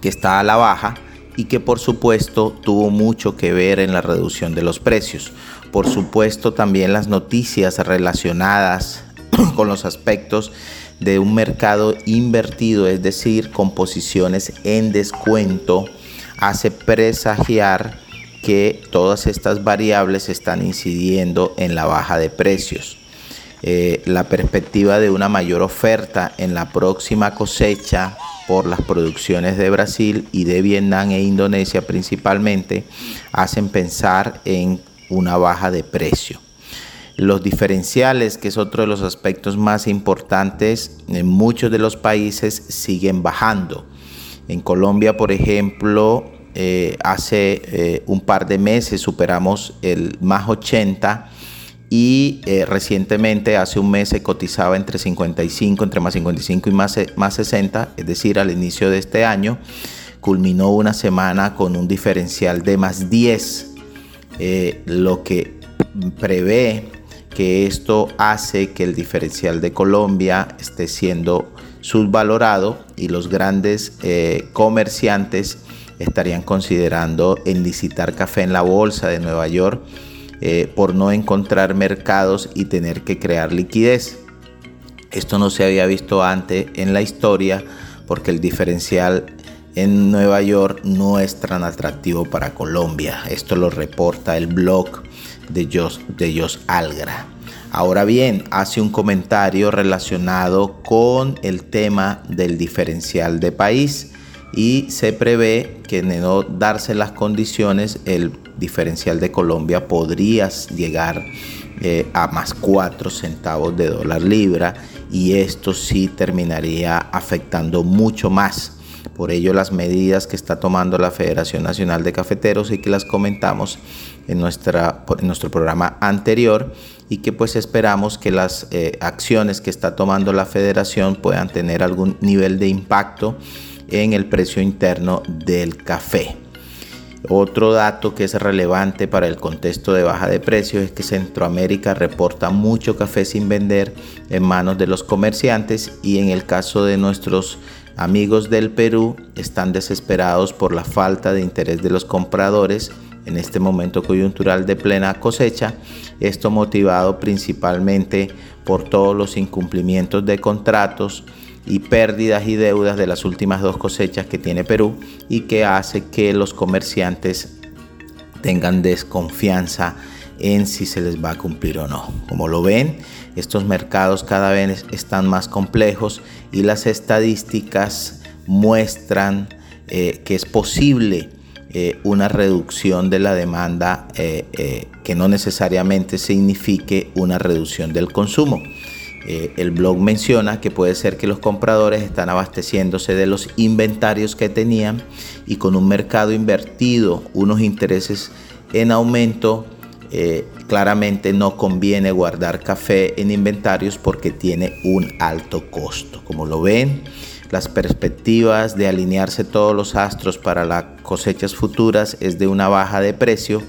que está a la baja y que por supuesto tuvo mucho que ver en la reducción de los precios. Por supuesto también las noticias relacionadas [CLEARS THROAT] con los aspectos de un mercado invertido, es decir, con posiciones en descuento, hace presagiar que todas estas variables están incidiendo en la baja de precios. Eh, la perspectiva de una mayor oferta en la próxima cosecha por las producciones de Brasil y de Vietnam e Indonesia principalmente hacen pensar en una baja de precio. Los diferenciales, que es otro de los aspectos más importantes, en muchos de los países siguen bajando. En Colombia, por ejemplo, eh, hace eh, un par de meses superamos el más 80 y eh, recientemente hace un mes se cotizaba entre 55, entre más 55 y más, más 60, es decir, al inicio de este año culminó una semana con un diferencial de más 10, lo que prevé que esto hace que el diferencial de Colombia esté siendo subvalorado y los grandes comerciantes estarían considerando en licitar café en la bolsa de Nueva York eh, por no encontrar mercados y tener que crear liquidez. Esto no se había visto antes en la historia porque el diferencial en Nueva York no es tan atractivo para Colombia. Esto lo reporta el blog de Jos, de Jos Algra. Ahora bien, hace un comentario relacionado con el tema del diferencial de país y se prevé que de no darse las condiciones el diferencial de Colombia podría llegar eh, a más 4 centavos de dólar libra y esto sí terminaría afectando mucho más. Por ello las medidas que está tomando la Federación Nacional de Cafeteros y que las comentamos en, nuestra, en nuestro programa anterior y que pues esperamos que las eh, acciones que está tomando la federación puedan tener algún nivel de impacto en el precio interno del café. Otro dato que es relevante para el contexto de baja de precios es que Centroamérica reporta mucho café sin vender en manos de los comerciantes y en el caso de nuestros amigos del Perú están desesperados por la falta de interés de los compradores en este momento coyuntural de plena cosecha, esto motivado principalmente por todos los incumplimientos de contratos, y pérdidas y deudas de las últimas dos cosechas que tiene Perú y que hace que los comerciantes tengan desconfianza en si se les va a cumplir o no. Como lo ven, estos mercados cada vez están más complejos y las estadísticas muestran eh, que es posible eh, una reducción de la demanda eh, que no necesariamente signifique una reducción del consumo. El blog menciona que puede ser que los compradores están abasteciéndose de los inventarios que tenían y con un mercado invertido, unos intereses en aumento, eh, claramente no conviene guardar café en inventarios porque tiene un alto costo. Como lo ven, las perspectivas de alinearse todos los astros para las cosechas futuras es de una baja de precio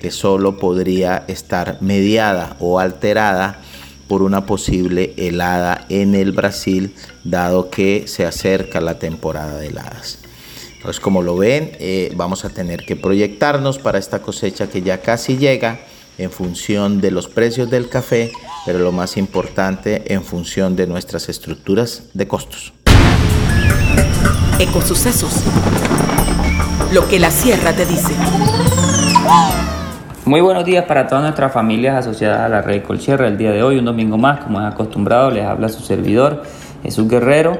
que solo podría estar mediada o alterada por una posible helada en el Brasil, dado que se acerca la temporada de heladas. Entonces, como lo ven, eh, vamos a tener que proyectarnos para esta cosecha que ya casi llega en función de los precios del café, pero lo más importante en función de nuestras estructuras de costos. Ecosucesos. Lo que la sierra te dice. Muy buenos días para todas nuestras familias asociadas a la red Colcierra. El día de hoy, un domingo más, como es acostumbrado, les habla su servidor Jesús Guerrero.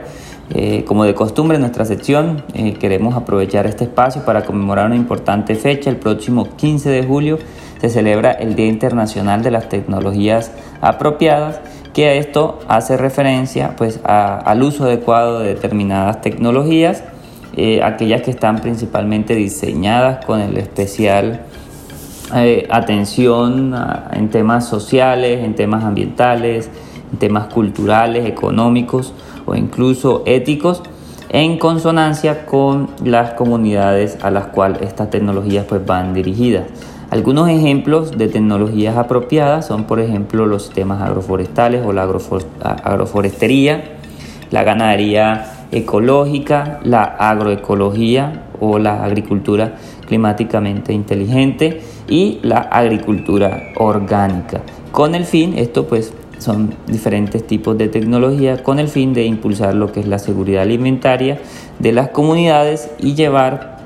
Eh, como de costumbre en nuestra sección, eh, queremos aprovechar este espacio para conmemorar una importante fecha. El próximo 15 de julio se celebra el Día Internacional de las Tecnologías Apropiadas, que a esto hace referencia pues, al uso adecuado de determinadas tecnologías, eh, aquellas que están principalmente diseñadas con el especial atención en temas sociales, en temas ambientales, en temas culturales, económicos o incluso éticos, en consonancia con las comunidades a las cuales estas tecnologías pues, van dirigidas. Algunos ejemplos de tecnologías apropiadas son, por ejemplo, los sistemas agroforestales o la agroforestería, la ganadería ecológica, la agroecología o la agricultura climáticamente inteligente y la agricultura orgánica. Con el fin, esto pues son diferentes tipos de tecnología con el fin de impulsar lo que es la seguridad alimentaria de las comunidades y llevar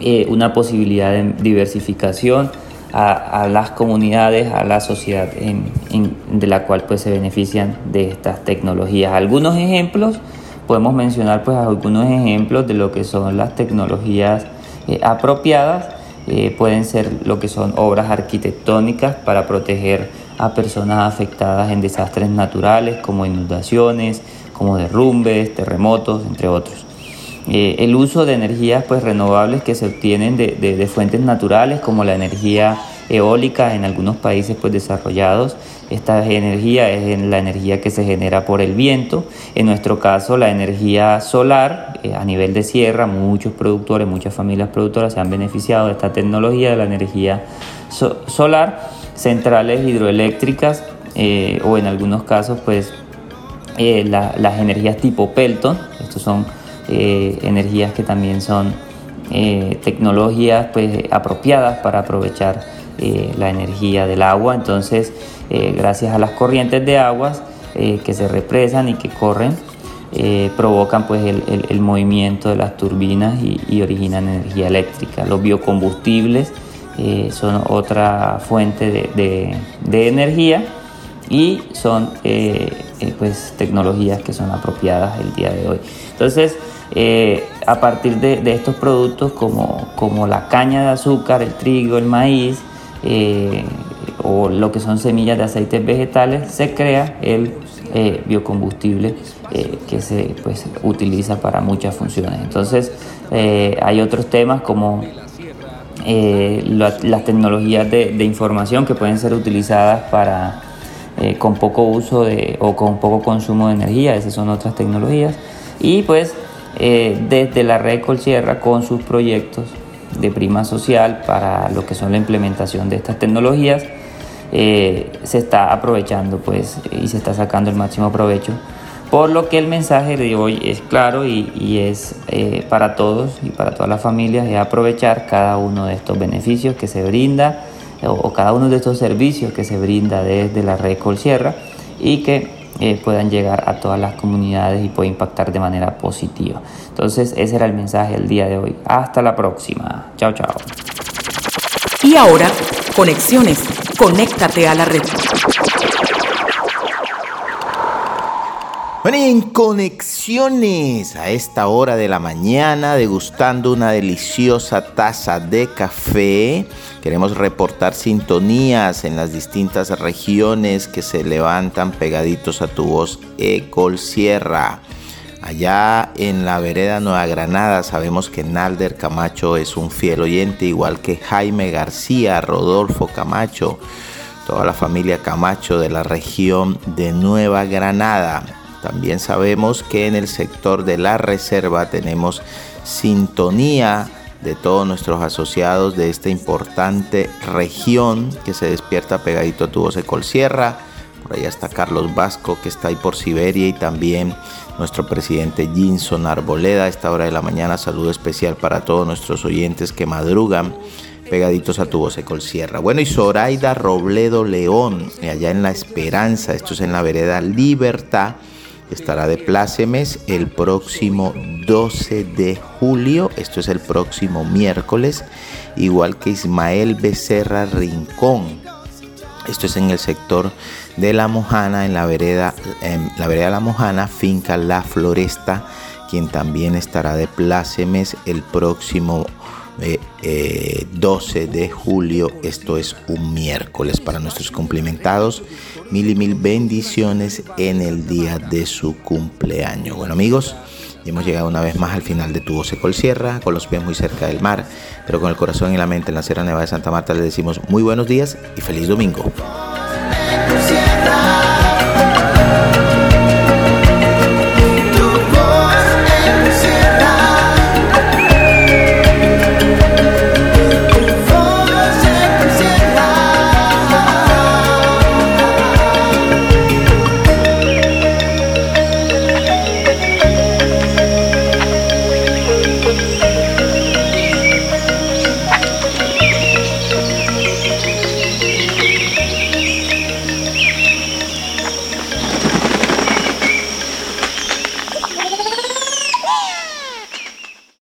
eh, una posibilidad de diversificación a, las comunidades, a la sociedad de la cual pues se benefician de estas tecnologías. Algunos ejemplos, podemos mencionar pues algunos ejemplos de lo que son las tecnologías eh, apropiadas, eh, pueden ser lo que son obras arquitectónicas para proteger a personas afectadas en desastres naturales como inundaciones, como derrumbes, terremotos, entre otros. Eh, el uso de energías pues, renovables que se obtienen de, fuentes naturales como la energía eólica en algunos países pues, desarrollados. Esta energía es la energía que se genera por el viento. En nuestro caso la energía solar eh, a nivel de sierra, muchos productores, muchas familias productoras se han beneficiado de esta tecnología de la energía solar, centrales hidroeléctricas eh, o en algunos casos pues las energías tipo Pelton. Estos son eh, energías que también son eh, tecnologías pues, apropiadas para aprovechar eh, la energía del agua. Entonces, gracias a las corrientes de aguas que se represan y que corren, provocan pues, el, movimiento de las turbinas y, originan energía eléctrica. Los biocombustibles son otra fuente de, energía y son pues, tecnologías que son apropiadas el día de hoy. Entonces, eh, a partir de, estos productos como, como, la caña de azúcar, el trigo, el maíz eh, o lo que son semillas de aceites vegetales, se crea el eh, biocombustible que se pues, utiliza para muchas funciones. Entonces hay otros temas como las tecnologías de, de, información que pueden ser utilizadas para con poco uso de, o con poco consumo de energía, esas son otras tecnologías. Y pues eh, desde la red Colsierra con sus proyectos de prima social para lo que son la implementación de estas tecnologías. Eh, se está aprovechando pues y se está sacando el máximo provecho por lo que el mensaje de hoy es claro y, es eh, para todos y para todas las familias es aprovechar cada uno de estos beneficios que se brinda o, cada uno de estos servicios que se brinda desde la red Colsierra y que eh, puedan llegar a todas las comunidades y pueda impactar de manera positiva. Entonces ese era el mensaje del día de hoy. Hasta la próxima. Chao, chao. Y ahora, conexiones. Conéctate a la red. Bueno, en conexiones a esta hora de la mañana, degustando una deliciosa taza de café, queremos reportar sintonías en las distintas regiones que se levantan pegaditos a tu voz Ecol Sierra. Allá en la vereda Nueva Granada sabemos que Nalder Camacho es un fiel oyente, igual que Jaime García, Rodolfo Camacho, toda la familia Camacho de la región de Nueva Granada. También sabemos que en el sector de la reserva tenemos sintonía de todos nuestros asociados de esta importante región que se despierta pegadito a tu voz de Colsierra. Por allá está Carlos Vasco que está ahí por Siberia y también nuestro presidente Jinson Arboleda. A esta hora de la mañana saludo especial para todos nuestros oyentes que madrugan pegaditos a tu voz de Colsierra. Bueno, y Zoraida Robledo León, allá en La Esperanza, esto es en la vereda Libertad estará de plácemes el próximo 12 de julio, esto es el próximo miércoles, igual que Ismael Becerra Rincón. Esto es en el sector de La Mojana, en la vereda, en la vereda La Mojana, finca La Floresta, quien también estará de plácemes el próximo 12 eh, de julio. Esto es un miércoles para nuestros cumplimentados. Mil y mil bendiciones en el día de su cumpleaños. Bueno amigos, hemos llegado una vez más al final de Tu Voz Sierra, con los pies muy cerca del mar, pero con el corazón y la mente en la Sierra Nevada de Santa Marta. Les decimos muy buenos días y feliz domingo.